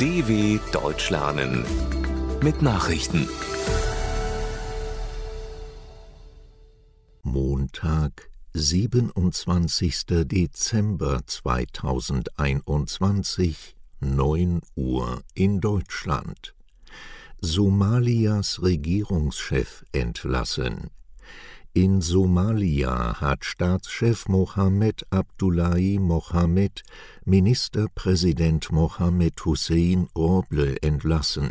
DW Deutsch lernen mit Nachrichten. Montag, 27. Dezember 2021, 9 Uhr in Deutschland. Somalias Regierungschef entlassen. In Somalia hat Staatschef Mohammed Abdullahi Mohammed Ministerpräsident Mohammed Hussein Roble entlassen.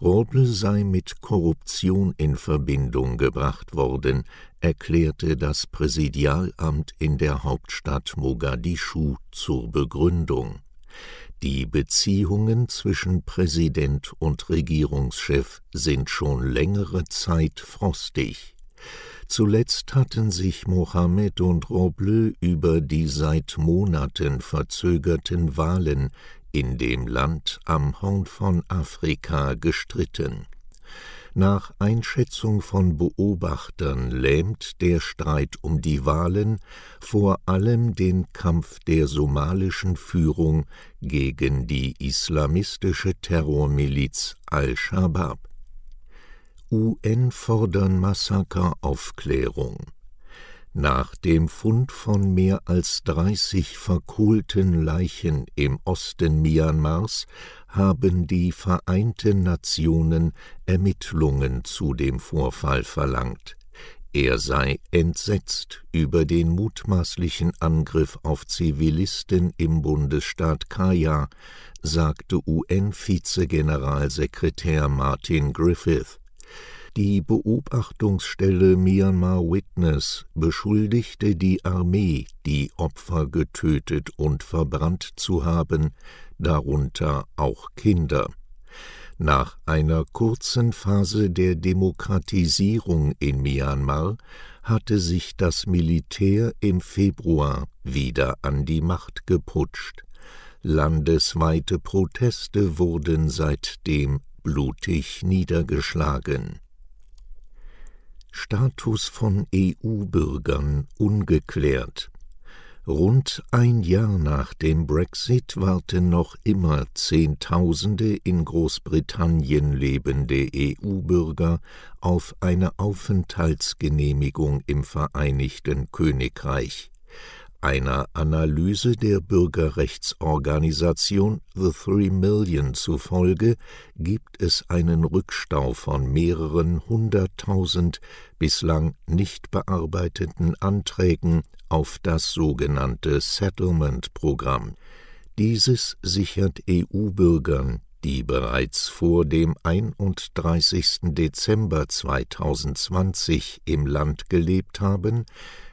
Roble sei mit Korruption in Verbindung gebracht worden, erklärte das Präsidialamt in der Hauptstadt Mogadischu zur Begründung. Die Beziehungen zwischen Präsident und Regierungschef sind schon längere Zeit frostig. Zuletzt hatten sich Mohammed und Roble über die seit Monaten verzögerten Wahlen in dem Land am Horn von Afrika gestritten. Nach Einschätzung von Beobachtern lähmt der Streit um die Wahlen vor allem den Kampf der somalischen Führung gegen die islamistische Terrormiliz Al-Shabaab. UN fordern Massakeraufklärung. Nach dem Fund von mehr als 30 verkohlten Leichen im Osten Myanmars haben die Vereinten Nationen Ermittlungen zu dem Vorfall verlangt. Er sei entsetzt über den mutmaßlichen Angriff auf Zivilisten im Bundesstaat Kaya, sagte UN-Vizegeneralsekretär Martin Griffith. Die Beobachtungsstelle Myanmar Witness beschuldigte die Armee, die Opfer getötet und verbrannt zu haben, darunter auch Kinder. Nach einer kurzen Phase der Demokratisierung in Myanmar hatte sich das Militär im Februar wieder an die Macht geputscht. Landesweite Proteste wurden seitdem blutig niedergeschlagen. Status von EU-Bürgern ungeklärt. Rund ein Jahr nach dem Brexit warten noch immer Zehntausende in Großbritannien lebende EU-Bürger auf eine Aufenthaltsgenehmigung im Vereinigten Königreich einer Analyse der Bürgerrechtsorganisation The Three Million zufolge gibt es einen Rückstau von mehreren hunderttausend bislang nicht bearbeiteten Anträgen auf das sogenannte Settlement-Programm. Dieses sichert EU-Bürgern, die bereits vor dem 31. Dezember 2020 im Land gelebt haben,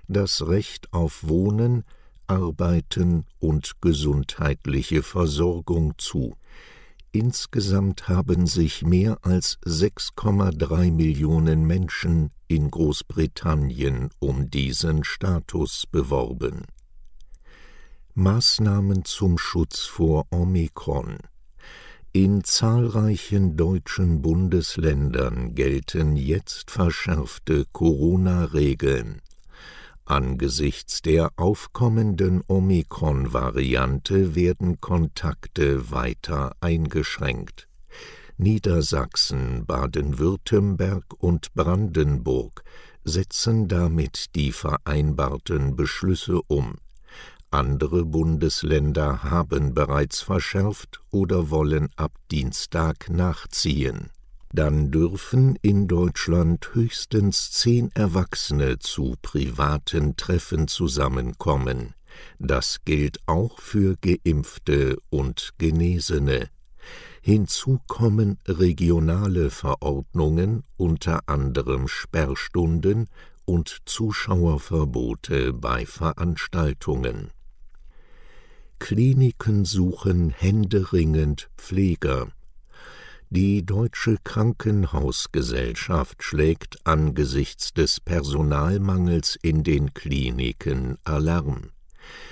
das Recht auf Wohnen, Arbeiten und gesundheitliche Versorgung zu. Insgesamt haben sich mehr als 6,3 Millionen Menschen in Großbritannien um diesen Status beworben. Maßnahmen zum Schutz vor Omikron in zahlreichen deutschen Bundesländern gelten jetzt verschärfte Corona-Regeln. Angesichts der aufkommenden Omikron-Variante werden Kontakte weiter eingeschränkt. Niedersachsen, Baden-Württemberg und Brandenburg setzen damit die vereinbarten Beschlüsse um. Andere Bundesländer haben bereits verschärft oder wollen ab Dienstag nachziehen dann dürfen in Deutschland höchstens zehn Erwachsene zu privaten Treffen zusammenkommen. Das gilt auch für Geimpfte und Genesene. Hinzu kommen regionale Verordnungen, unter anderem Sperrstunden und Zuschauerverbote bei Veranstaltungen. Kliniken suchen händeringend Pfleger. Die Deutsche Krankenhausgesellschaft schlägt angesichts des Personalmangels in den Kliniken Alarm.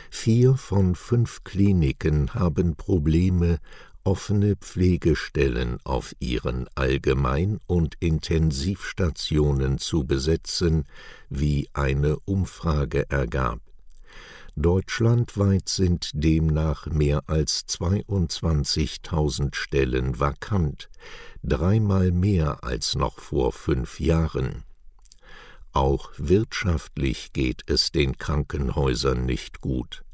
Vier von fünf Kliniken haben Probleme, offene Pflegestellen auf ihren Allgemein- und Intensivstationen zu besetzen, wie eine Umfrage ergab Deutschlandweit sind demnach mehr als 22.000 Stellen vakant, dreimal mehr als noch vor fünf Jahren. Auch wirtschaftlich geht es den Krankenhäusern nicht gut.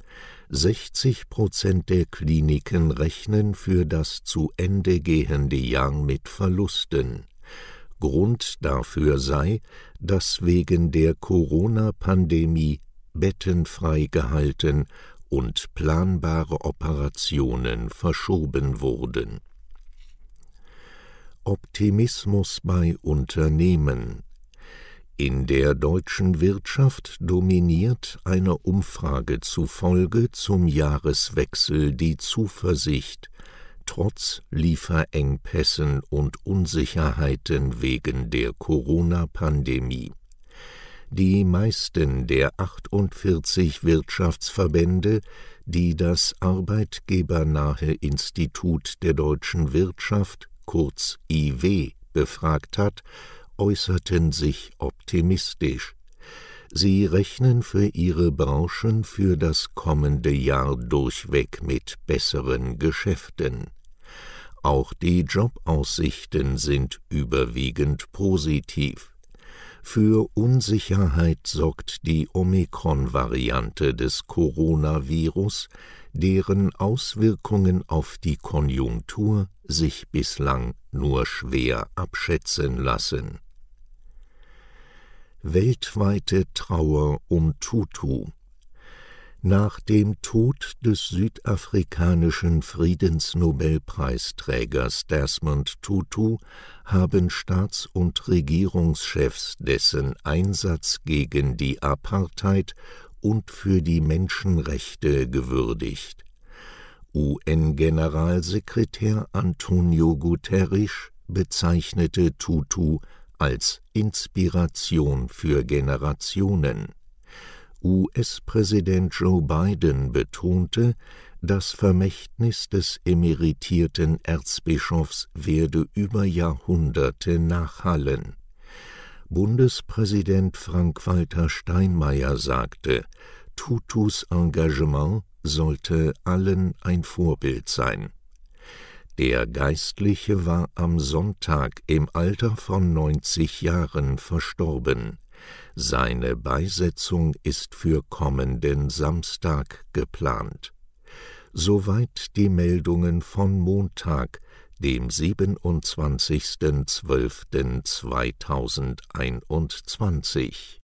60 Prozent der Kliniken rechnen für das zu Ende gehende Jahr mit Verlusten. Grund dafür sei, dass wegen der Corona-Pandemie Betten freigehalten und planbare Operationen verschoben wurden. Optimismus bei Unternehmen in der deutschen Wirtschaft dominiert einer Umfrage zufolge zum Jahreswechsel die Zuversicht, trotz Lieferengpässen und Unsicherheiten wegen der Corona-Pandemie. Die meisten der 48 Wirtschaftsverbände, die das arbeitgebernahe Institut der deutschen Wirtschaft, kurz IW, befragt hat, äußerten sich optimistisch. Sie rechnen für ihre Branchen für das kommende Jahr durchweg mit besseren Geschäften. Auch die Jobaussichten sind überwiegend positiv. Für Unsicherheit sorgt die Omikron-Variante des Coronavirus, deren Auswirkungen auf die Konjunktur sich bislang nur schwer abschätzen lassen weltweite Trauer um Tutu. Nach dem Tod des südafrikanischen Friedensnobelpreisträgers Desmond Tutu haben Staats- und Regierungschefs dessen Einsatz gegen die Apartheid und für die Menschenrechte gewürdigt. UN-Generalsekretär Antonio Guterres bezeichnete Tutu als Inspiration für Generationen. US-Präsident Joe Biden betonte, das Vermächtnis des emeritierten Erzbischofs werde über Jahrhunderte nachhallen. Bundespräsident Frank-Walter Steinmeier sagte, Tutus Engagement sollte allen ein Vorbild sein. Der Geistliche war am Sonntag im Alter von 90 Jahren verstorben. Seine Beisetzung ist für kommenden Samstag geplant. Soweit die Meldungen von Montag, dem 27.12.2021.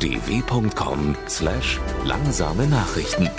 dw.com/langsame Nachrichten